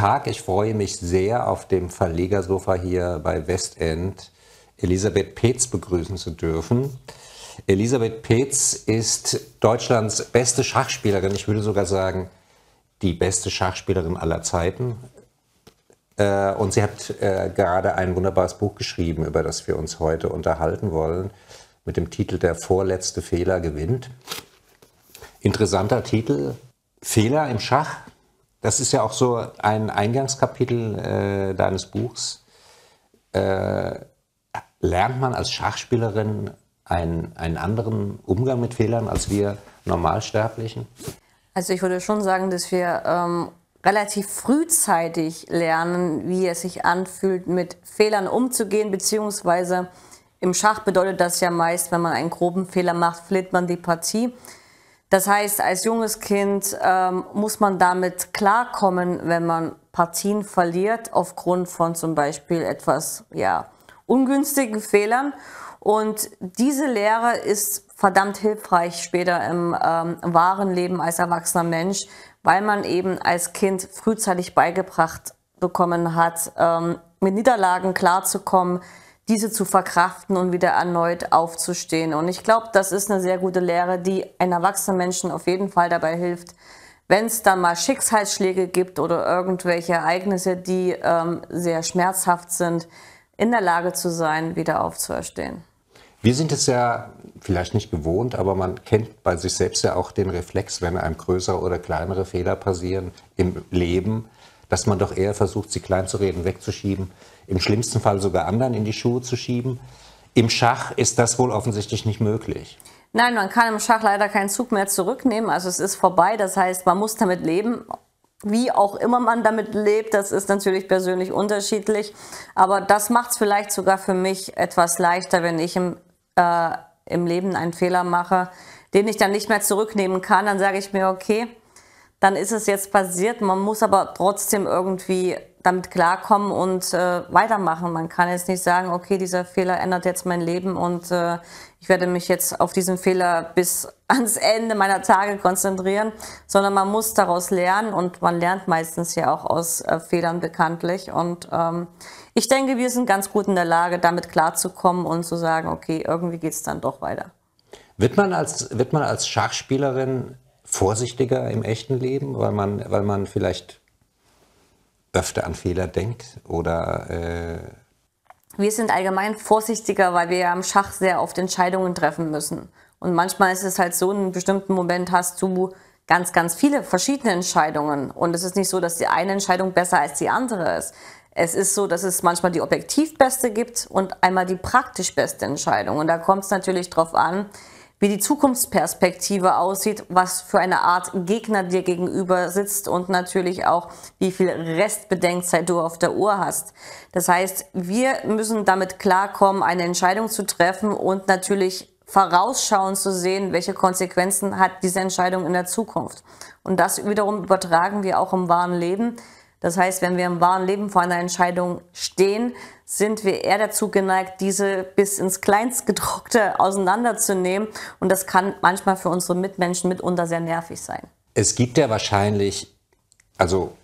Tag. Ich freue mich sehr, auf dem Verlegersofa hier bei Westend Elisabeth Peetz begrüßen zu dürfen. Elisabeth Peetz ist Deutschlands beste Schachspielerin. Ich würde sogar sagen, die beste Schachspielerin aller Zeiten. Äh, und sie hat äh, gerade ein wunderbares Buch geschrieben, über das wir uns heute unterhalten wollen, mit dem Titel Der vorletzte Fehler gewinnt. Interessanter Titel. Fehler im Schach. Das ist ja auch so ein Eingangskapitel äh, deines Buchs. Äh, lernt man als Schachspielerin einen, einen anderen Umgang mit Fehlern als wir Normalsterblichen? Also ich würde schon sagen, dass wir ähm, relativ frühzeitig lernen, wie es sich anfühlt, mit Fehlern umzugehen, beziehungsweise im Schach bedeutet das ja meist, wenn man einen groben Fehler macht, verliert man die Partie. Das heißt, als junges Kind ähm, muss man damit klarkommen, wenn man Partien verliert, aufgrund von zum Beispiel etwas ja, ungünstigen Fehlern. Und diese Lehre ist verdammt hilfreich später im ähm, wahren Leben als erwachsener Mensch, weil man eben als Kind frühzeitig beigebracht bekommen hat, ähm, mit Niederlagen klarzukommen, diese zu verkraften und wieder erneut aufzustehen. Und ich glaube, das ist eine sehr gute Lehre, die einem erwachsenen Menschen auf jeden Fall dabei hilft, wenn es dann mal Schicksalsschläge gibt oder irgendwelche Ereignisse, die ähm, sehr schmerzhaft sind, in der Lage zu sein, wieder aufzuerstehen. Wir sind es ja vielleicht nicht gewohnt, aber man kennt bei sich selbst ja auch den Reflex, wenn einem größere oder kleinere Fehler passieren im Leben, dass man doch eher versucht, sie klein zu reden, wegzuschieben, im schlimmsten Fall sogar anderen in die Schuhe zu schieben. Im Schach ist das wohl offensichtlich nicht möglich. Nein, man kann im Schach leider keinen Zug mehr zurücknehmen. Also es ist vorbei. Das heißt, man muss damit leben. Wie auch immer man damit lebt, das ist natürlich persönlich unterschiedlich. Aber das macht es vielleicht sogar für mich etwas leichter, wenn ich im, äh, im Leben einen Fehler mache, den ich dann nicht mehr zurücknehmen kann. Dann sage ich mir, okay, dann ist es jetzt passiert. Man muss aber trotzdem irgendwie damit klarkommen und äh, weitermachen. Man kann jetzt nicht sagen, okay, dieser Fehler ändert jetzt mein Leben und äh, ich werde mich jetzt auf diesen Fehler bis ans Ende meiner Tage konzentrieren, sondern man muss daraus lernen und man lernt meistens ja auch aus äh, Fehlern bekanntlich. Und ähm, ich denke, wir sind ganz gut in der Lage, damit klarzukommen und zu sagen, okay, irgendwie geht es dann doch weiter. Wird man als, wird man als Schachspielerin vorsichtiger im echten Leben, weil man, weil man vielleicht öfter an Fehler denkt oder äh wir sind allgemein vorsichtiger, weil wir ja im Schach sehr oft Entscheidungen treffen müssen. Und manchmal ist es halt so, in einem bestimmten Moment hast du ganz, ganz viele verschiedene Entscheidungen. Und es ist nicht so, dass die eine Entscheidung besser als die andere ist. Es ist so, dass es manchmal die objektiv beste gibt und einmal die praktisch beste Entscheidung. Und da kommt es natürlich darauf an, wie die Zukunftsperspektive aussieht, was für eine Art Gegner dir gegenüber sitzt und natürlich auch, wie viel Restbedenkzeit du auf der Uhr hast. Das heißt, wir müssen damit klarkommen, eine Entscheidung zu treffen und natürlich vorausschauen zu sehen, welche Konsequenzen hat diese Entscheidung in der Zukunft. Und das wiederum übertragen wir auch im wahren Leben. Das heißt, wenn wir im wahren Leben vor einer Entscheidung stehen, sind wir eher dazu geneigt, diese bis ins Kleinstgedruckte auseinanderzunehmen. Und das kann manchmal für unsere Mitmenschen mitunter sehr nervig sein. Es gibt ja wahrscheinlich, also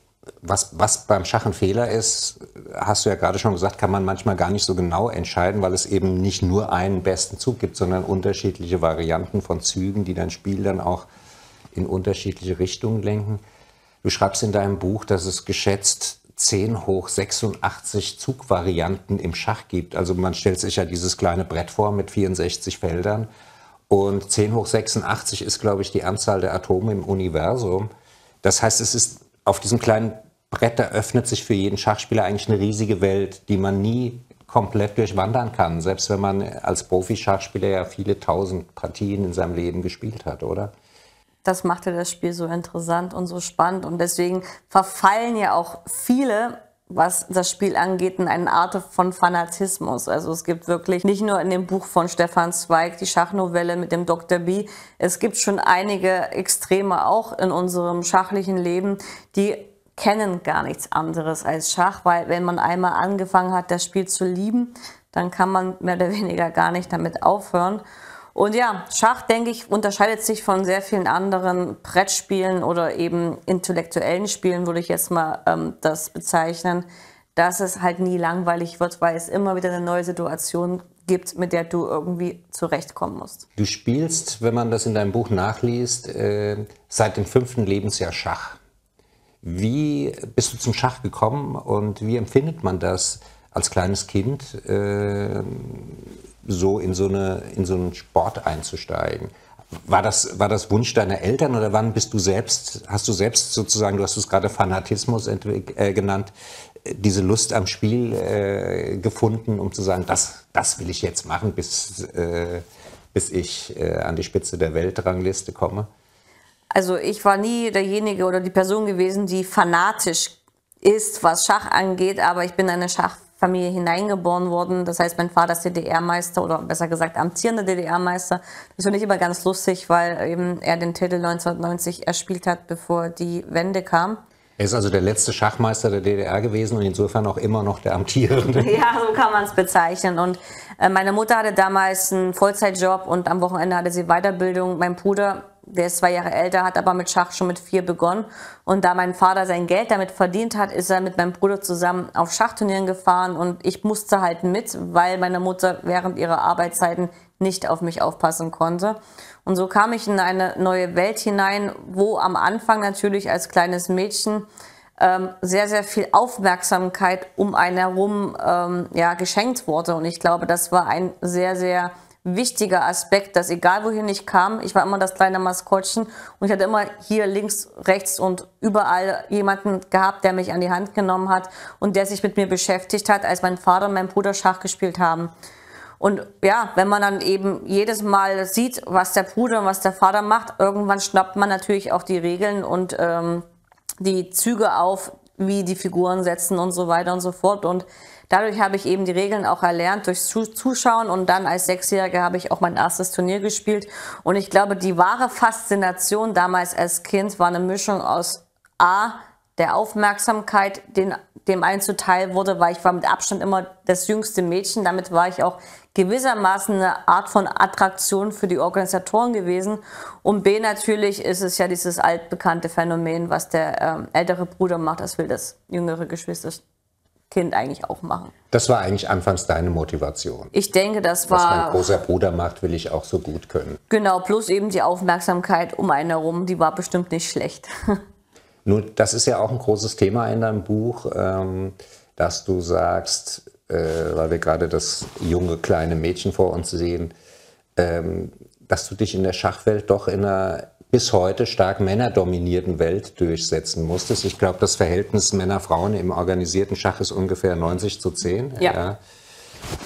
was, was beim Schach ein Fehler ist, hast du ja gerade schon gesagt, kann man manchmal gar nicht so genau entscheiden, weil es eben nicht nur einen besten Zug gibt, sondern unterschiedliche Varianten von Zügen, die dein Spiel dann auch in unterschiedliche Richtungen lenken. Du schreibst in deinem Buch, dass es geschätzt 10 hoch 86 Zugvarianten im Schach gibt. Also man stellt sich ja dieses kleine Brett vor mit 64 Feldern. Und 10 hoch 86 ist, glaube ich, die Anzahl der Atome im Universum. Das heißt, es ist auf diesem kleinen Brett, da öffnet sich für jeden Schachspieler eigentlich eine riesige Welt, die man nie komplett durchwandern kann, selbst wenn man als Profi-Schachspieler ja viele tausend Partien in seinem Leben gespielt hat, oder? Das macht ja das Spiel so interessant und so spannend. Und deswegen verfallen ja auch viele, was das Spiel angeht, in eine Art von Fanatismus. Also es gibt wirklich nicht nur in dem Buch von Stefan Zweig die Schachnovelle mit dem Dr. B, es gibt schon einige Extreme auch in unserem schachlichen Leben, die kennen gar nichts anderes als Schach, weil wenn man einmal angefangen hat, das Spiel zu lieben, dann kann man mehr oder weniger gar nicht damit aufhören. Und ja, Schach, denke ich, unterscheidet sich von sehr vielen anderen Brettspielen oder eben intellektuellen Spielen, würde ich jetzt mal ähm, das bezeichnen, dass es halt nie langweilig wird, weil es immer wieder eine neue Situation gibt, mit der du irgendwie zurechtkommen musst. Du spielst, wenn man das in deinem Buch nachliest, äh, seit dem fünften Lebensjahr Schach. Wie bist du zum Schach gekommen und wie empfindet man das als kleines Kind? Äh, so in so, eine, in so einen Sport einzusteigen. War das, war das Wunsch deiner Eltern oder wann bist du selbst, hast du selbst sozusagen, du hast es gerade Fanatismus äh, genannt, diese Lust am Spiel äh, gefunden, um zu sagen, das, das will ich jetzt machen, bis, äh, bis ich äh, an die Spitze der Weltrangliste komme? Also ich war nie derjenige oder die Person gewesen, die fanatisch ist, was Schach angeht, aber ich bin eine Schach Familie hineingeboren worden. Das heißt, mein Vater ist DDR-Meister oder besser gesagt amtierender DDR-Meister. Das finde ich immer ganz lustig, weil eben er den Titel 1990 erspielt hat, bevor die Wende kam. Er ist also der letzte Schachmeister der DDR gewesen und insofern auch immer noch der amtierende. Ja, so kann man es bezeichnen. Und äh, meine Mutter hatte damals einen Vollzeitjob und am Wochenende hatte sie Weiterbildung. Mein Bruder der ist zwei Jahre älter, hat aber mit Schach schon mit vier begonnen. Und da mein Vater sein Geld damit verdient hat, ist er mit meinem Bruder zusammen auf Schachturnieren gefahren und ich musste halt mit, weil meine Mutter während ihrer Arbeitszeiten nicht auf mich aufpassen konnte. Und so kam ich in eine neue Welt hinein, wo am Anfang natürlich als kleines Mädchen ähm, sehr, sehr viel Aufmerksamkeit um einen herum ähm, ja, geschenkt wurde. Und ich glaube, das war ein sehr, sehr wichtiger Aspekt, dass egal wohin ich kam, ich war immer das kleine Maskottchen und ich hatte immer hier links, rechts und überall jemanden gehabt, der mich an die Hand genommen hat und der sich mit mir beschäftigt hat, als mein Vater und mein Bruder Schach gespielt haben. Und ja, wenn man dann eben jedes Mal sieht, was der Bruder und was der Vater macht, irgendwann schnappt man natürlich auch die Regeln und ähm, die Züge auf, wie die Figuren setzen und so weiter und so fort. Und Dadurch habe ich eben die Regeln auch erlernt durchs Zuschauen und dann als Sechsjährige habe ich auch mein erstes Turnier gespielt. Und ich glaube, die wahre Faszination damals als Kind war eine Mischung aus A, der Aufmerksamkeit, den, dem einzuteil wurde, weil ich war mit Abstand immer das jüngste Mädchen. Damit war ich auch gewissermaßen eine Art von Attraktion für die Organisatoren gewesen. Und B, natürlich ist es ja dieses altbekannte Phänomen, was der ähm, ältere Bruder macht, das will das jüngere Geschwister Kind eigentlich auch machen. Das war eigentlich anfangs deine Motivation. Ich denke, das war. Was mein großer Bruder macht, will ich auch so gut können. Genau, plus eben die Aufmerksamkeit um einen herum, die war bestimmt nicht schlecht. Nun, das ist ja auch ein großes Thema in deinem Buch, ähm, dass du sagst, äh, weil wir gerade das junge kleine Mädchen vor uns sehen, ähm, dass du dich in der Schachwelt doch in einer bis heute stark männerdominierten Welt durchsetzen musstest. Ich glaube, das Verhältnis Männer-Frauen im organisierten Schach ist ungefähr 90 zu 10. Ja. ja.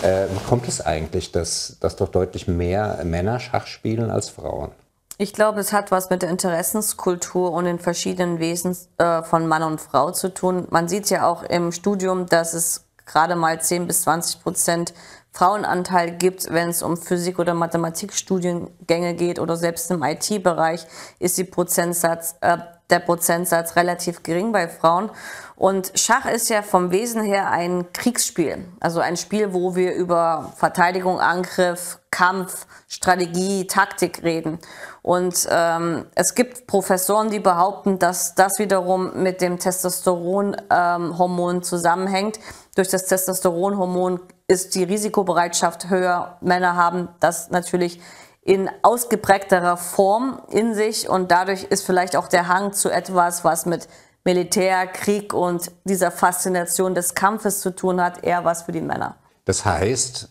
Äh, wie kommt es eigentlich, dass, dass doch deutlich mehr Männer Schach spielen als Frauen? Ich glaube, es hat was mit der Interessenskultur und den verschiedenen Wesen äh, von Mann und Frau zu tun. Man sieht ja auch im Studium, dass es gerade mal 10 bis 20 Prozent Frauenanteil gibt, wenn es um Physik- oder Mathematikstudiengänge geht oder selbst im IT-Bereich ist die Prozentsatz, äh, der Prozentsatz relativ gering bei Frauen. Und Schach ist ja vom Wesen her ein Kriegsspiel. Also ein Spiel, wo wir über Verteidigung, Angriff, Kampf, Strategie, Taktik reden. Und ähm, es gibt Professoren, die behaupten, dass das wiederum mit dem Testosteronhormon ähm, zusammenhängt. Durch das Testosteronhormon ist die Risikobereitschaft höher. Männer haben das natürlich in ausgeprägterer Form in sich und dadurch ist vielleicht auch der Hang zu etwas, was mit Militär, Krieg und dieser Faszination des Kampfes zu tun hat, eher was für die Männer. Das heißt,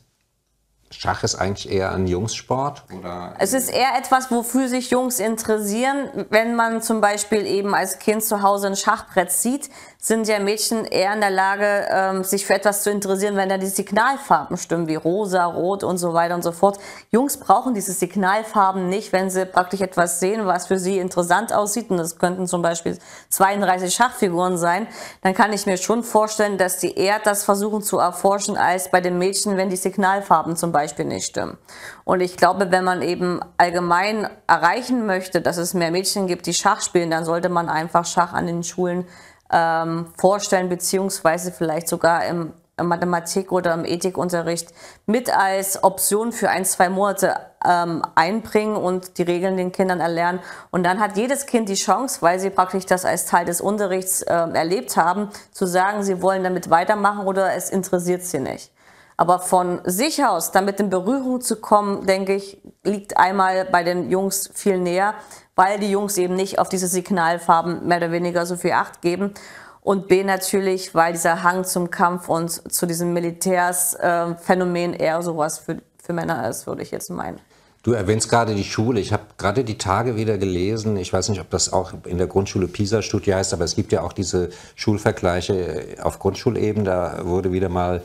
Schach ist eigentlich eher ein Jungssport? Oder? Es ist eher etwas, wofür sich Jungs interessieren. Wenn man zum Beispiel eben als Kind zu Hause ein Schachbrett sieht, sind ja Mädchen eher in der Lage, ähm, sich für etwas zu interessieren, wenn da die Signalfarben stimmen, wie rosa, rot und so weiter und so fort. Jungs brauchen diese Signalfarben nicht, wenn sie praktisch etwas sehen, was für sie interessant aussieht. Und das könnten zum Beispiel 32 Schachfiguren sein. Dann kann ich mir schon vorstellen, dass die eher das versuchen zu erforschen, als bei den Mädchen, wenn die Signalfarben zum Beispiel nicht stimmen. Und ich glaube, wenn man eben allgemein erreichen möchte, dass es mehr Mädchen gibt, die Schach spielen, dann sollte man einfach Schach an den Schulen ähm, vorstellen, beziehungsweise vielleicht sogar im Mathematik oder im Ethikunterricht mit als Option für ein, zwei Monate ähm, einbringen und die Regeln den Kindern erlernen. Und dann hat jedes Kind die Chance, weil sie praktisch das als Teil des Unterrichts äh, erlebt haben, zu sagen, sie wollen damit weitermachen oder es interessiert sie nicht. Aber von sich aus damit in Berührung zu kommen, denke ich, liegt einmal bei den Jungs viel näher, weil die Jungs eben nicht auf diese Signalfarben mehr oder weniger so viel Acht geben. Und B natürlich, weil dieser Hang zum Kampf und zu diesem Militärsphänomen eher sowas für, für Männer ist, würde ich jetzt meinen. Du erwähnst gerade die Schule. Ich habe gerade die Tage wieder gelesen. Ich weiß nicht, ob das auch in der Grundschule PISA-Studie heißt, aber es gibt ja auch diese Schulvergleiche auf Grundschulebene. Da wurde wieder mal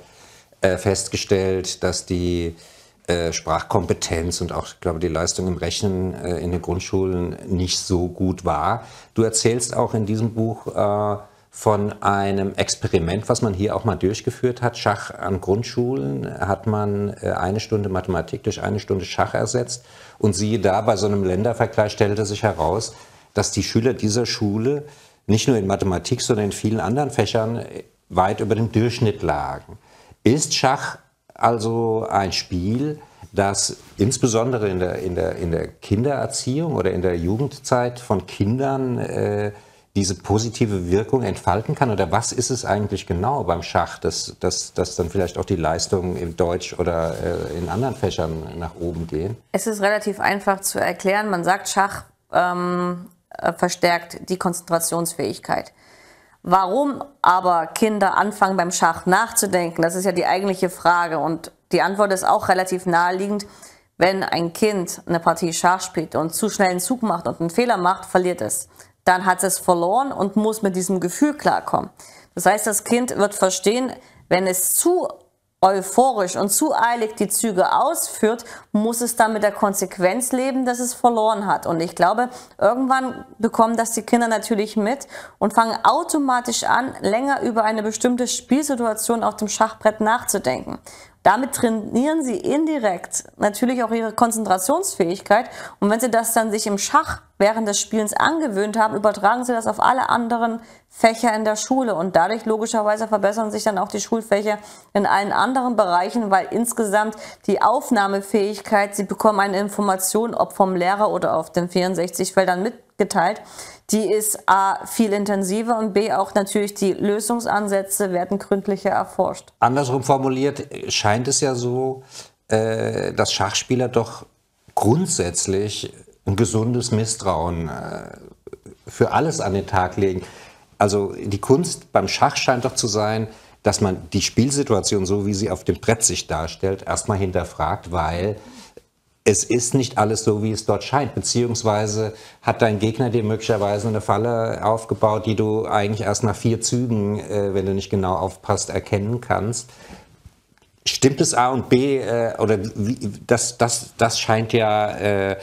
äh, festgestellt, dass die äh, Sprachkompetenz und auch, ich glaube, die Leistung im Rechnen äh, in den Grundschulen nicht so gut war. Du erzählst auch in diesem Buch von einem Experiment, was man hier auch mal durchgeführt hat. Schach an Grundschulen hat man eine Stunde Mathematik durch eine Stunde Schach ersetzt. Und siehe da, bei so einem Ländervergleich stellte sich heraus, dass die Schüler dieser Schule nicht nur in Mathematik, sondern in vielen anderen Fächern weit über dem Durchschnitt lagen. Ist Schach also ein Spiel, das insbesondere in der, in der, in der Kindererziehung oder in der Jugendzeit von Kindern äh, diese positive Wirkung entfalten kann? Oder was ist es eigentlich genau beim Schach, dass, dass, dass dann vielleicht auch die Leistungen im Deutsch oder äh, in anderen Fächern nach oben gehen? Es ist relativ einfach zu erklären. Man sagt, Schach ähm, äh, verstärkt die Konzentrationsfähigkeit. Warum aber Kinder anfangen beim Schach nachzudenken, das ist ja die eigentliche Frage. Und die Antwort ist auch relativ naheliegend. Wenn ein Kind eine Partie Schach spielt und zu schnell einen Zug macht und einen Fehler macht, verliert es. Dann hat es verloren und muss mit diesem Gefühl klarkommen. Das heißt, das Kind wird verstehen, wenn es zu euphorisch und zu eilig die Züge ausführt, muss es dann mit der Konsequenz leben, dass es verloren hat. Und ich glaube, irgendwann bekommen das die Kinder natürlich mit und fangen automatisch an, länger über eine bestimmte Spielsituation auf dem Schachbrett nachzudenken. Damit trainieren sie indirekt natürlich auch ihre Konzentrationsfähigkeit. Und wenn sie das dann sich im Schach während des Spielens angewöhnt haben, übertragen sie das auf alle anderen Fächer in der Schule. Und dadurch logischerweise verbessern sich dann auch die Schulfächer in allen anderen Bereichen, weil insgesamt die Aufnahmefähigkeit, sie bekommen eine Information, ob vom Lehrer oder auf den 64 Feldern mitgeteilt, die ist A viel intensiver und B auch natürlich die Lösungsansätze werden gründlicher erforscht. Andersrum formuliert scheint es ja so, äh, dass Schachspieler doch grundsätzlich ein gesundes Misstrauen äh, für alles an den Tag legen. Also die Kunst beim Schach scheint doch zu sein, dass man die Spielsituation, so wie sie auf dem Brett sich darstellt, erstmal hinterfragt, weil es ist nicht alles so, wie es dort scheint, beziehungsweise hat dein Gegner dir möglicherweise eine Falle aufgebaut, die du eigentlich erst nach vier Zügen, äh, wenn du nicht genau aufpasst, erkennen kannst. Stimmt es A und B äh, oder wie, das, das, das scheint ja äh,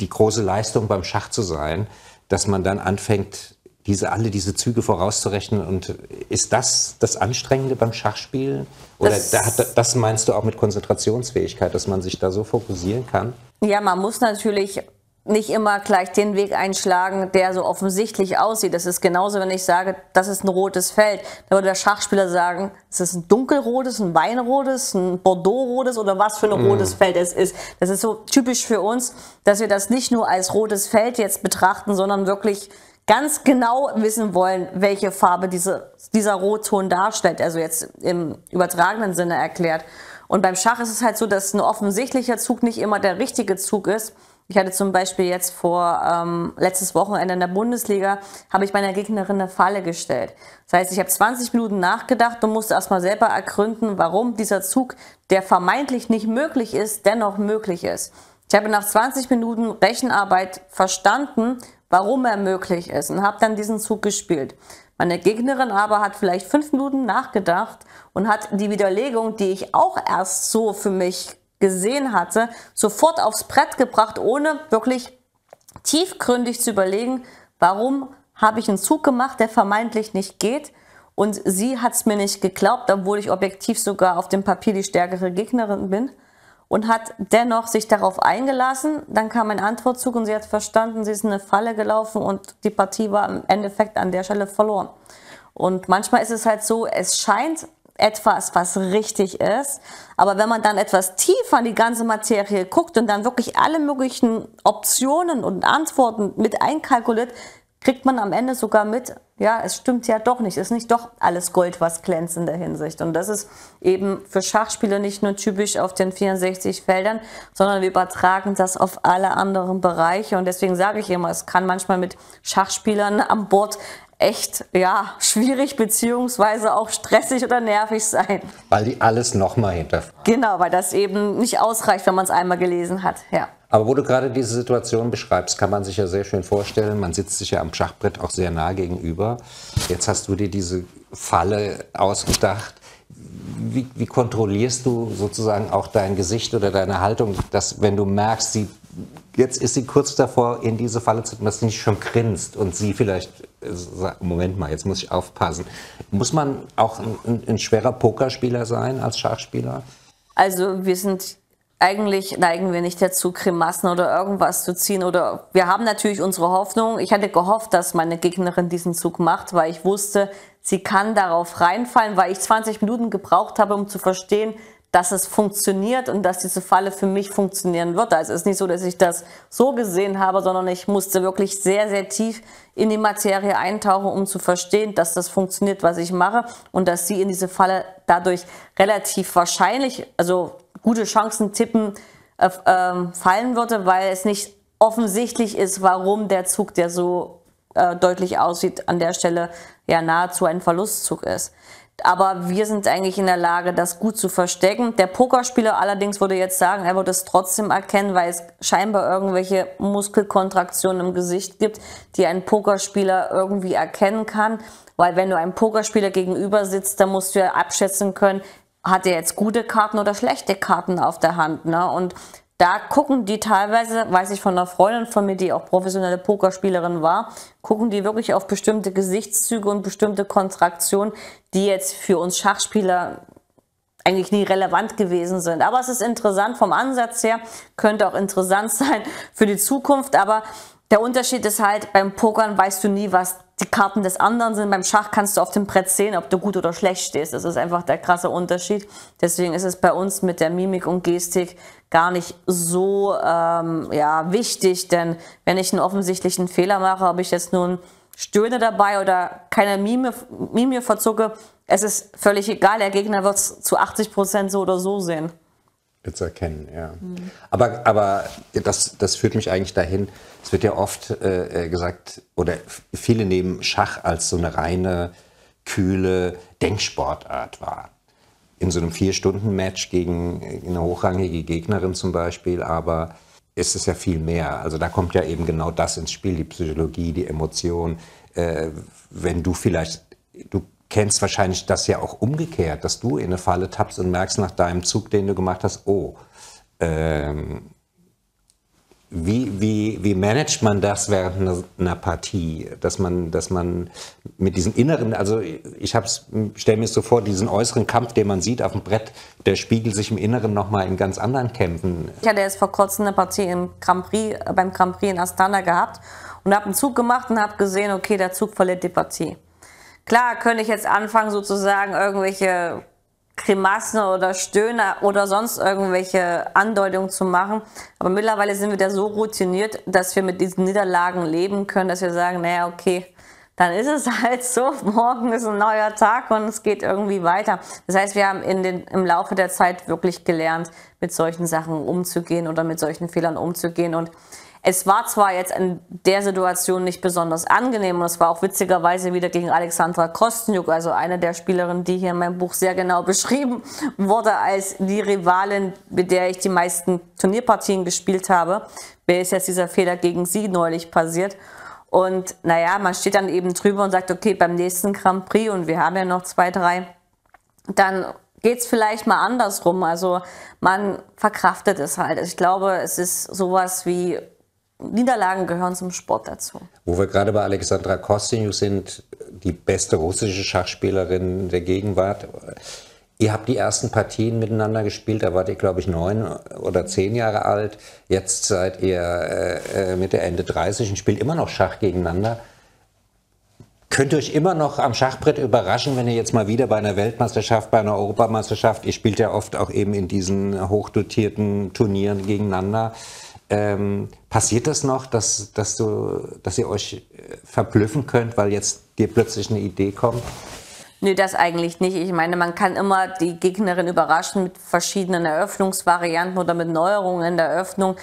die große Leistung beim Schach zu sein, dass man dann anfängt, diese, alle diese Züge vorauszurechnen. Und ist das das Anstrengende beim Schachspielen? Oder das, da hat, das meinst du auch mit Konzentrationsfähigkeit, dass man sich da so fokussieren kann? Ja, man muss natürlich nicht immer gleich den Weg einschlagen, der so offensichtlich aussieht. Das ist genauso, wenn ich sage, das ist ein rotes Feld. Da würde der Schachspieler sagen, es ist ein dunkelrotes, ein weinrotes, ein bordeauxrotes oder was für ein mm. rotes Feld es ist. Das ist so typisch für uns, dass wir das nicht nur als rotes Feld jetzt betrachten, sondern wirklich ganz genau wissen wollen, welche Farbe diese, dieser Rotton darstellt, also jetzt im übertragenen Sinne erklärt. Und beim Schach ist es halt so, dass ein offensichtlicher Zug nicht immer der richtige Zug ist. Ich hatte zum Beispiel jetzt vor ähm, letztes Wochenende in der Bundesliga, habe ich meiner Gegnerin eine Falle gestellt. Das heißt, ich habe 20 Minuten nachgedacht und musste erstmal selber ergründen, warum dieser Zug, der vermeintlich nicht möglich ist, dennoch möglich ist. Ich habe nach 20 Minuten Rechenarbeit verstanden, warum er möglich ist und habe dann diesen Zug gespielt. Meine Gegnerin aber hat vielleicht fünf Minuten nachgedacht und hat die Widerlegung, die ich auch erst so für mich gesehen hatte, sofort aufs Brett gebracht, ohne wirklich tiefgründig zu überlegen, warum habe ich einen Zug gemacht, der vermeintlich nicht geht. Und sie hat es mir nicht geglaubt, obwohl ich objektiv sogar auf dem Papier die stärkere Gegnerin bin und hat dennoch sich darauf eingelassen. Dann kam ein Antwortzug und sie hat verstanden, sie ist in eine Falle gelaufen und die Partie war im Endeffekt an der Stelle verloren. Und manchmal ist es halt so, es scheint etwas, was richtig ist. Aber wenn man dann etwas tiefer in die ganze Materie guckt und dann wirklich alle möglichen Optionen und Antworten mit einkalkuliert, kriegt man am Ende sogar mit, ja, es stimmt ja doch nicht, ist nicht doch alles Gold, was glänzt in der Hinsicht. Und das ist eben für Schachspieler nicht nur typisch auf den 64 Feldern, sondern wir übertragen das auf alle anderen Bereiche. Und deswegen sage ich immer, es kann manchmal mit Schachspielern am Bord echt ja, schwierig beziehungsweise auch stressig oder nervig sein. Weil die alles nochmal hinterfragen. Genau, weil das eben nicht ausreicht, wenn man es einmal gelesen hat. Ja. Aber wo du gerade diese Situation beschreibst, kann man sich ja sehr schön vorstellen. Man sitzt sich ja am Schachbrett auch sehr nah gegenüber. Jetzt hast du dir diese Falle ausgedacht. Wie, wie kontrollierst du sozusagen auch dein Gesicht oder deine Haltung, dass wenn du merkst, sie jetzt ist sie kurz davor, in diese Falle zu dass sie nicht schon grinst und sie vielleicht äh, sagt, Moment mal, jetzt muss ich aufpassen. Muss man auch ein, ein schwerer Pokerspieler sein als Schachspieler? Also wir sind eigentlich neigen wir nicht dazu, Grimassen oder irgendwas zu ziehen. Oder wir haben natürlich unsere Hoffnung. Ich hatte gehofft, dass meine Gegnerin diesen Zug macht, weil ich wusste, sie kann darauf reinfallen, weil ich 20 Minuten gebraucht habe, um zu verstehen, dass es funktioniert und dass diese Falle für mich funktionieren wird. Also es ist nicht so, dass ich das so gesehen habe, sondern ich musste wirklich sehr, sehr tief in die Materie eintauchen, um zu verstehen, dass das funktioniert, was ich mache und dass sie in diese Falle dadurch relativ wahrscheinlich, also gute Chancen tippen, äh, äh, fallen würde, weil es nicht offensichtlich ist, warum der Zug, der so äh, deutlich aussieht, an der Stelle ja nahezu ein Verlustzug ist. Aber wir sind eigentlich in der Lage, das gut zu verstecken. Der Pokerspieler allerdings würde jetzt sagen, er würde es trotzdem erkennen, weil es scheinbar irgendwelche Muskelkontraktionen im Gesicht gibt, die ein Pokerspieler irgendwie erkennen kann. Weil wenn du einem Pokerspieler gegenüber sitzt, dann musst du ja abschätzen können, hat er jetzt gute Karten oder schlechte Karten auf der Hand. Ne? Und da gucken die teilweise, weiß ich von einer Freundin von mir, die auch professionelle Pokerspielerin war, gucken die wirklich auf bestimmte Gesichtszüge und bestimmte Kontraktionen, die jetzt für uns Schachspieler eigentlich nie relevant gewesen sind. Aber es ist interessant vom Ansatz her, könnte auch interessant sein für die Zukunft, aber der Unterschied ist halt, beim Pokern weißt du nie, was die Karten des anderen sind. Beim Schach kannst du auf dem Brett sehen, ob du gut oder schlecht stehst. Das ist einfach der krasse Unterschied. Deswegen ist es bei uns mit der Mimik und Gestik gar nicht so ähm, ja, wichtig, denn wenn ich einen offensichtlichen Fehler mache, ob ich jetzt nun stöhne dabei oder keine Mime, Mimie verzucke, es ist völlig egal, der Gegner wird es zu 80 Prozent so oder so sehen. Jetzt erkennen, ja. Mhm. Aber, aber das, das führt mich eigentlich dahin, es wird ja oft äh, äh, gesagt, oder viele nehmen Schach als so eine reine, kühle Denksportart wahr. In so einem Vier-Stunden-Match gegen eine hochrangige Gegnerin zum Beispiel, aber es ist ja viel mehr. Also da kommt ja eben genau das ins Spiel, die Psychologie, die Emotion. Äh, wenn du vielleicht, du kennst wahrscheinlich das ja auch umgekehrt, dass du in eine Falle tappst und merkst nach deinem Zug, den du gemacht hast, oh, ähm, wie, wie, wie managt man das während einer, Partie? Dass man, dass man mit diesem inneren, also ich stelle mir so vor, diesen äußeren Kampf, den man sieht auf dem Brett, der spiegelt sich im Inneren nochmal in ganz anderen Kämpfen. Ich hatte jetzt vor kurzem eine Partie im Grand Prix, beim Grand Prix in Astana gehabt und habe einen Zug gemacht und habe gesehen, okay, der Zug verliert die Partie. Klar könnte ich jetzt anfangen, sozusagen irgendwelche Grimassen oder Stöhne oder sonst irgendwelche Andeutungen zu machen. Aber mittlerweile sind wir da so routiniert, dass wir mit diesen Niederlagen leben können, dass wir sagen, naja, okay, dann ist es halt so, morgen ist ein neuer Tag und es geht irgendwie weiter. Das heißt, wir haben in den, im Laufe der Zeit wirklich gelernt, mit solchen Sachen umzugehen oder mit solchen Fehlern umzugehen. Und es war zwar jetzt in der Situation nicht besonders angenehm und es war auch witzigerweise wieder gegen Alexandra Kostenjuk, also eine der Spielerinnen, die hier in meinem Buch sehr genau beschrieben wurde als die Rivalin, mit der ich die meisten Turnierpartien gespielt habe. Mir ist jetzt dieser Fehler gegen sie neulich passiert. Und naja, man steht dann eben drüber und sagt, okay, beim nächsten Grand Prix und wir haben ja noch zwei, drei, dann geht es vielleicht mal andersrum. Also man verkraftet es halt. Ich glaube, es ist sowas wie Niederlagen gehören zum Sport dazu. Wo wir gerade bei Alexandra Kostiniuk sind, die beste russische Schachspielerin der Gegenwart. Ihr habt die ersten Partien miteinander gespielt, da wart ihr, glaube ich, neun oder zehn Jahre alt. Jetzt seid ihr äh, äh Mitte, Ende 30 und spielt immer noch Schach gegeneinander. könnt ihr euch immer noch am Schachbrett überraschen, wenn ihr jetzt mal wieder bei einer Weltmeisterschaft, bei einer Europameisterschaft, ihr spielt ja oft auch eben in diesen hochdotierten Turnieren gegeneinander. Ähm, passiert das noch, dass, dass, du, dass ihr euch äh, verblüffen könnt, weil jetzt dir plötzlich eine Idee kommt? Nee, das eigentlich nicht. Ich meine, man kann immer die Gegnerin überraschen mit verschiedenen Eröffnungsvarianten oder mit Neuerungen in der Eröffnung.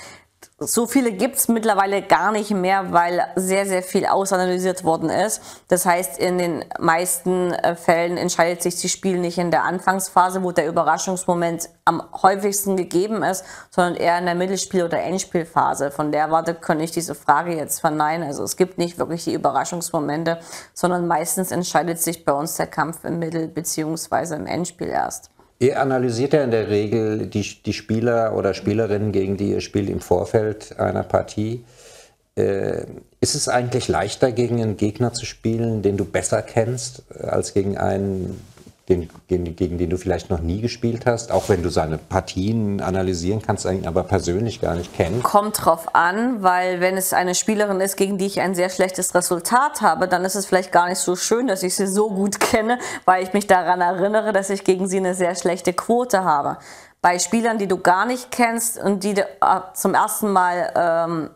So viele gibt es mittlerweile gar nicht mehr, weil sehr, sehr viel ausanalysiert worden ist. Das heißt, in den meisten äh, Fällen entscheidet sich das Spiel nicht in der Anfangsphase, wo der Überraschungsmoment am häufigsten gegeben ist, sondern eher in der Mittelspiel- oder Endspielphase. Von der Warte kann ich diese Frage jetzt verneinen. Also es gibt nicht wirklich die Überraschungsmomente, sondern meistens entscheidet sich bei uns der Kampf im Mittel- bzw. im Endspiel erst. Ihr analysiert ja in der Regel die, die Spieler oder Spielerinnen, gegen die ihr spielt im Vorfeld einer Partie. Äh, ist es eigentlich leichter, gegen einen Gegner zu spielen, den du besser kennst, als gegen einen, den, gegen, gegen, den du vielleicht noch nie gespielt hast, auch wenn du seine Partien analysieren kannst, aber persönlich gar nicht kennst? Kommt drauf an, weil wenn es eine Spielerin ist, gegen die ich ein sehr schlechtes Resultat habe, dann ist es vielleicht gar nicht so schön, dass ich sie so gut kenne, weil ich mich daran erinnere, dass ich gegen sie eine sehr schlechte Quote habe. Bei Spielern, die du gar nicht kennst und die du äh, zum ersten Mal ähm,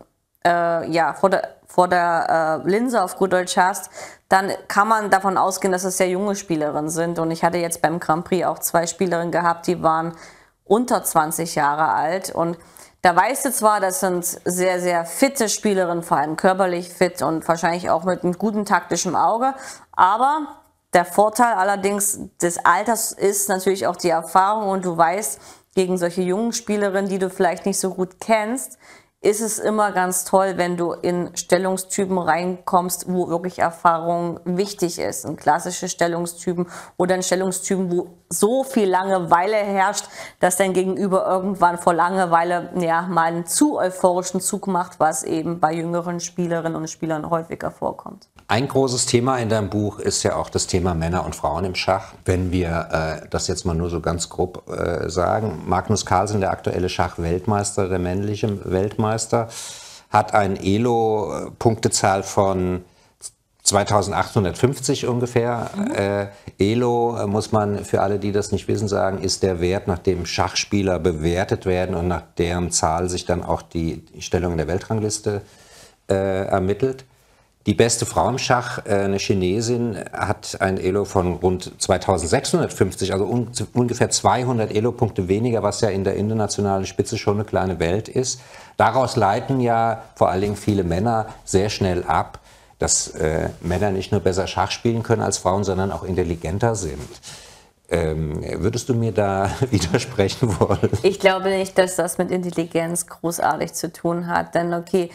äh, ja, vor der, vor der äh, Linse auf gut Deutsch hast, dann kann man davon ausgehen, dass es sehr junge Spielerinnen sind. Und ich hatte jetzt beim Grand Prix auch zwei Spielerinnen gehabt, die waren unter 20 Jahre alt. Und da weißt du zwar, das sind sehr, sehr fitte Spielerinnen, vor allem körperlich fit und wahrscheinlich auch mit einem guten taktischen Auge. Aber der Vorteil allerdings des Alters ist natürlich auch die Erfahrung und du weißt, gegen solche jungen Spielerinnen, die du vielleicht nicht so gut kennst, ist es immer ganz toll, wenn du in Stellungstypen reinkommst, wo wirklich Erfahrung wichtig ist. In klassische Stellungstypen oder in Stellungstypen, wo so viel Langeweile herrscht, dass dein Gegenüber irgendwann vor Langeweile ja, mal einen zu euphorischen Zug macht, was eben bei jüngeren Spielerinnen und Spielern häufiger vorkommt. Ein großes Thema in deinem Buch ist ja auch das Thema Männer und Frauen im Schach. Wenn wir äh, das jetzt mal nur so ganz grob äh, sagen, Magnus Carlsen, der aktuelle Schachweltmeister, der männliche Weltmeister, hat eine Elo-Punktezahl von 2850 ungefähr. Mhm. Äh, Elo, äh, muss man für alle, die das nicht wissen, sagen, ist der Wert, nach dem Schachspieler bewertet werden und nach deren Zahl sich dann auch die, die Stellung in der Weltrangliste äh, ermittelt. Die beste Frau im Schach, äh, eine Chinesin, hat ein Elo von rund 2650, also un ungefähr 200 Elo-Punkte weniger, was ja in der internationalen Spitze schon eine kleine Welt ist. Daraus leiten ja vor allen Dingen viele Männer sehr schnell ab, dass äh, Männer nicht nur besser Schach spielen können als Frauen, sondern auch intelligenter sind. Ähm, würdest du mir da widersprechen wollen? Ich glaube nicht, dass das mit Intelligenz großartig zu tun hat. Denn okay,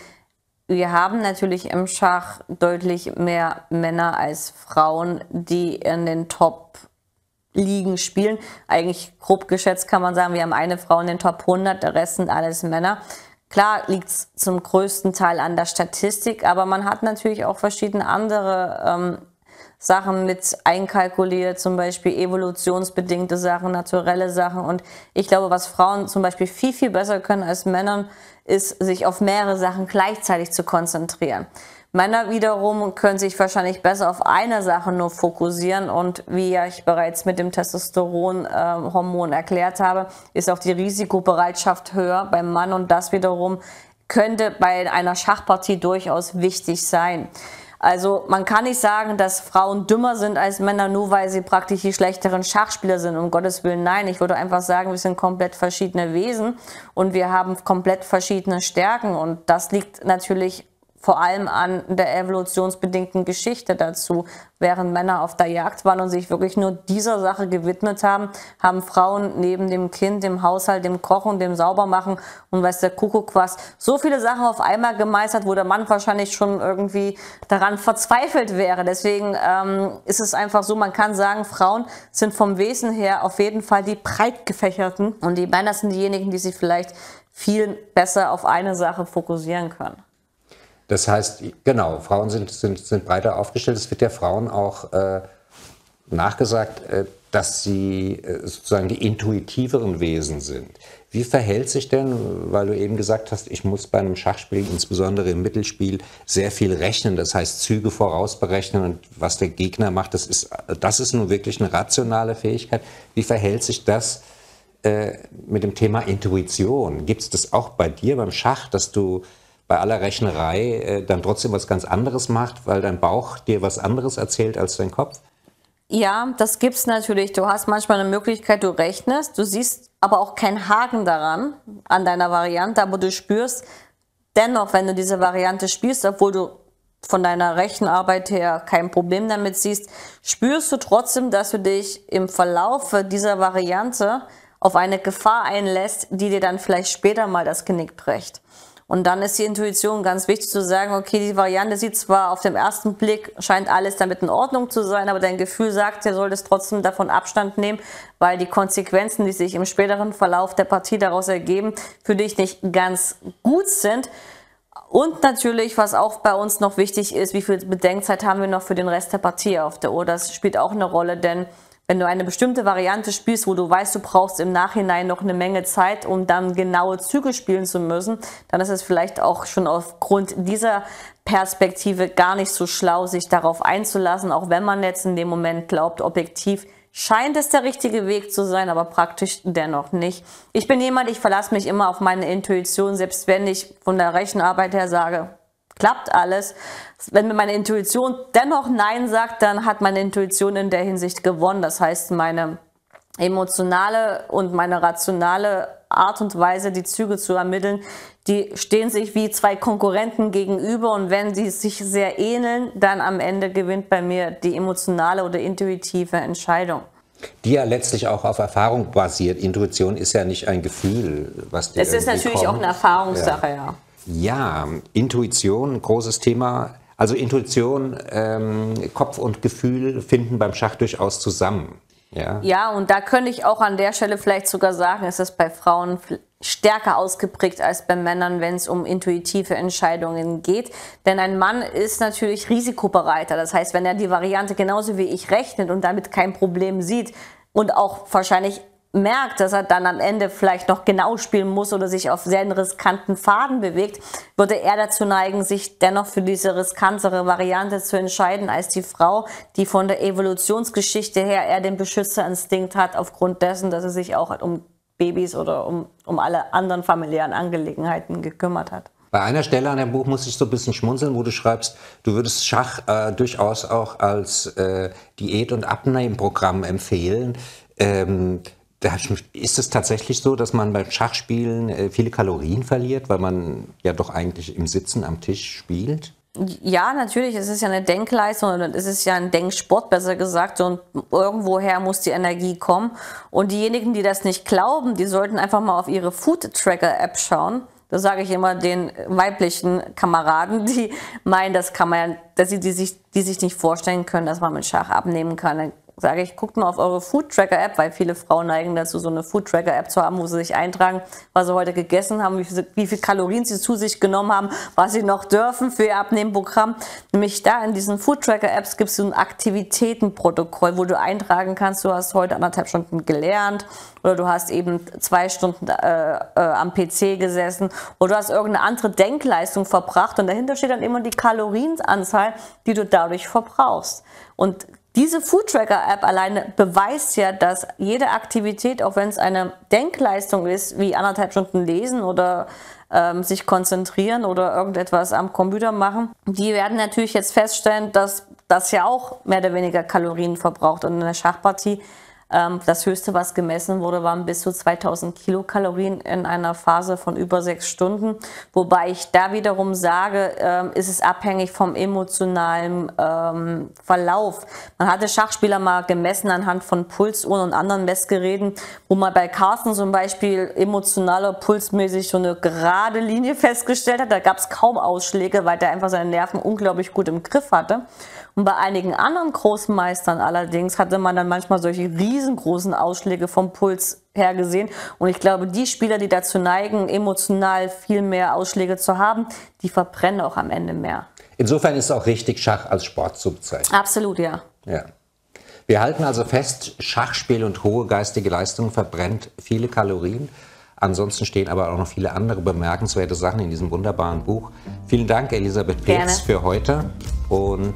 wir haben natürlich im Schach deutlich mehr Männer als Frauen, die in den Top Ligen spielen. Eigentlich grob geschätzt kann man sagen, wir haben eine Frau in den Top 100, der Rest sind alles Männer. Klar liegt es zum größten Teil an der Statistik, aber man hat natürlich auch verschiedene andere ähm, Sachen mit einkalkuliert, zum Beispiel evolutionsbedingte Sachen, naturelle Sachen. Und ich glaube, was Frauen zum Beispiel viel, viel besser können als Männern, ist, sich auf mehrere Sachen gleichzeitig zu konzentrieren. Männer wiederum können sich wahrscheinlich besser auf eine Sache nur fokussieren und wie ja ich bereits mit dem Testosteronhormon äh, erklärt habe, ist auch die Risikobereitschaft höher beim Mann und das wiederum könnte bei einer Schachpartie durchaus wichtig sein. Also man kann nicht sagen, dass Frauen dümmer sind als Männer, nur weil sie praktisch die schlechteren Schachspieler sind. Um Gottes Willen, nein. Ich würde einfach sagen, wir sind komplett verschiedene Wesen und wir haben komplett verschiedene Stärken. Und das liegt natürlich vor allem an der evolutionsbedingten Geschichte dazu. Während Männer auf der Jagd waren und sich wirklich nur dieser Sache gewidmet haben, haben Frauen neben dem Kind, dem Haushalt, dem Kochen, dem Saubermachen und weiß der Kuckuck was, so viele Sachen auf einmal gemeistert, wo der Mann wahrscheinlich schon irgendwie daran verzweifelt wäre. Deswegen ähm, ist es einfach so, man kann sagen, Frauen sind vom Wesen her auf jeden Fall die breit gefächerten und die Männer sind diejenigen, die sich vielleicht viel besser auf eine Sache fokussieren können. Das heißt, genau, Frauen sind, sind, sind breiter aufgestellt. Es wird ja Frauen auch äh, nachgesagt, äh, dass sie äh, sozusagen die intuitiveren Wesen sind. Wie verhält sich denn, weil du eben gesagt hast, ich muss bei einem Schachspiel, insbesondere im Mittelspiel, sehr viel rechnen, das heißt Züge vorausberechnen und was der Gegner macht, das ist, das ist nun wirklich eine rationale Fähigkeit. Wie verhält sich das äh, mit dem Thema Intuition? Gibt es das auch bei dir beim Schach, dass du bei aller Rechnerei äh, dann trotzdem was ganz anderes macht, weil dein Bauch dir was anderes erzählt als dein Kopf? Ja, das gibt es natürlich. Du hast manchmal eine Möglichkeit, du rechnest, du siehst aber auch keinen Haken daran, an deiner Variante, aber du spürst dennoch, wenn du diese Variante spielst, obwohl du von deiner Rechenarbeit her kein Problem damit siehst, spürst du trotzdem, dass du dich im Verlauf dieser Variante auf eine Gefahr einlässt, die dir dann vielleicht später mal das Genick bricht. Und dann ist die Intuition ganz wichtig zu sagen, okay, die Variante sieht zwar auf den ersten Blick, scheint alles damit in Ordnung zu sein, aber dein Gefühl sagt, du solltest trotzdem davon Abstand nehmen, weil die Konsequenzen, die sich im späteren Verlauf der Partie daraus ergeben, für dich nicht ganz gut sind. Und natürlich, was auch bei uns noch wichtig ist, wie viel Bedenkzeit haben wir noch für den Rest der Partie auf der Uhr? Das spielt auch eine Rolle, denn wenn du eine bestimmte Variante spielst, wo du weißt, du brauchst im Nachhinein noch eine Menge Zeit, um dann genaue Züge spielen zu müssen, dann ist es vielleicht auch schon aufgrund dieser Perspektive gar nicht so schlau, sich darauf einzulassen, auch wenn man jetzt in dem Moment glaubt, objektiv scheint es der richtige Weg zu sein, aber praktisch dennoch nicht. Ich bin jemand, ich verlasse mich immer auf meine Intuition, selbst wenn ich von der Rechenarbeit her sage, klappt alles. Wenn mir meine Intuition dennoch Nein sagt, dann hat meine Intuition in der Hinsicht gewonnen. Das heißt, meine emotionale und meine rationale Art und Weise, die Züge zu ermitteln, die stehen sich wie zwei Konkurrenten gegenüber und wenn sie sich sehr ähneln, dann am Ende gewinnt bei mir die emotionale oder intuitive Entscheidung. Die ja letztlich auch auf Erfahrung basiert. Intuition ist ja nicht ein Gefühl, was dir Es ist natürlich kommt. auch eine Erfahrungssache, ja. ja. Ja, Intuition, großes Thema. Also Intuition, ähm, Kopf und Gefühl finden beim Schach durchaus zusammen. Ja. ja, und da könnte ich auch an der Stelle vielleicht sogar sagen, ist es bei Frauen stärker ausgeprägt als bei Männern, wenn es um intuitive Entscheidungen geht. Denn ein Mann ist natürlich risikobereiter. Das heißt, wenn er die Variante genauso wie ich rechnet und damit kein Problem sieht und auch wahrscheinlich merkt, dass er dann am Ende vielleicht noch genau spielen muss oder sich auf sehr riskanten Faden bewegt, würde er dazu neigen, sich dennoch für diese riskantere Variante zu entscheiden als die Frau, die von der Evolutionsgeschichte her eher den Beschützerinstinkt hat, aufgrund dessen, dass sie sich auch um Babys oder um, um alle anderen familiären Angelegenheiten gekümmert hat. Bei einer Stelle an dem Buch muss ich so ein bisschen schmunzeln, wo du schreibst, du würdest Schach äh, durchaus auch als äh, Diät- und Abnehmprogramm empfehlen. Ähm, ist es tatsächlich so, dass man beim Schachspielen äh, viele Kalorien verliert, weil man ja doch eigentlich im Sitzen am Tisch spielt? Ja, natürlich. Es ist ja eine Denkleistung und es ist ja ein Denksport, besser gesagt. Und irgendwoher muss die Energie kommen. Und diejenigen, die das nicht glauben, die sollten einfach mal auf ihre Food Tracker App schauen. Das sage ich immer den weiblichen Kameraden, die meinen, das kann man, dass sie die sich, die sich nicht vorstellen können, dass man mit Schach abnehmen kann sage ich, guckt mal auf eure Food Tracker App, weil viele Frauen neigen dazu, so eine Food Tracker App zu haben, wo sie sich eintragen, was sie heute gegessen haben, wie viele, wie viel Kalorien sie zu sich genommen haben, was sie noch dürfen für ihr Abnehmprogramm. Nämlich da in diesen Food Tracker Apps gibt es so ein Aktivitätenprotokoll, wo du eintragen kannst, du hast heute anderthalb Stunden gelernt oder du hast eben zwei Stunden äh, äh, am PC gesessen oder du hast irgendeine andere Denkleistung verbracht und dahinter steht dann immer die Kalorienanzahl, die du dadurch verbrauchst. Und diese Food Tracker App alleine beweist ja, dass jede Aktivität, auch wenn es eine Denkleistung ist, wie anderthalb Stunden lesen oder ähm, sich konzentrieren oder irgendetwas am Computer machen, die werden natürlich jetzt feststellen, dass das ja auch mehr oder weniger Kalorien verbraucht. Und in der Schachpartie das höchste, was gemessen wurde, waren bis zu 2000 Kilokalorien in einer Phase von über sechs Stunden. Wobei ich da wiederum sage, ähm, ist es abhängig vom emotionalen ähm, Verlauf. Man hatte Schachspieler mal gemessen anhand von Pulsuhren und anderen Messgeräten, wo man bei Carsten zum Beispiel emotionaler pulsmäßig so eine gerade Linie festgestellt hat. Da gab es kaum Ausschläge, weil der einfach seine Nerven unglaublich gut im Griff hatte. Und bei einigen anderen Großmeistern allerdings hatte man dann manchmal solche riesengroßen Ausschläge vom Puls her gesehen. Und ich glaube, die Spieler, die dazu neigen, emotional viel mehr Ausschläge zu haben, die verbrennen auch am Ende mehr. Insofern ist es auch richtig, Schach als Sport zu bezeichnen. Absolut, ja. Ja. Wir halten also fest, Schachspiel und hohe geistige Leistung verbrennt viele Kalorien. Ansonsten stehen aber auch noch viele andere bemerkenswerte Sachen in diesem wunderbaren Buch. Vielen Dank, Elisabeth Petz, für heute und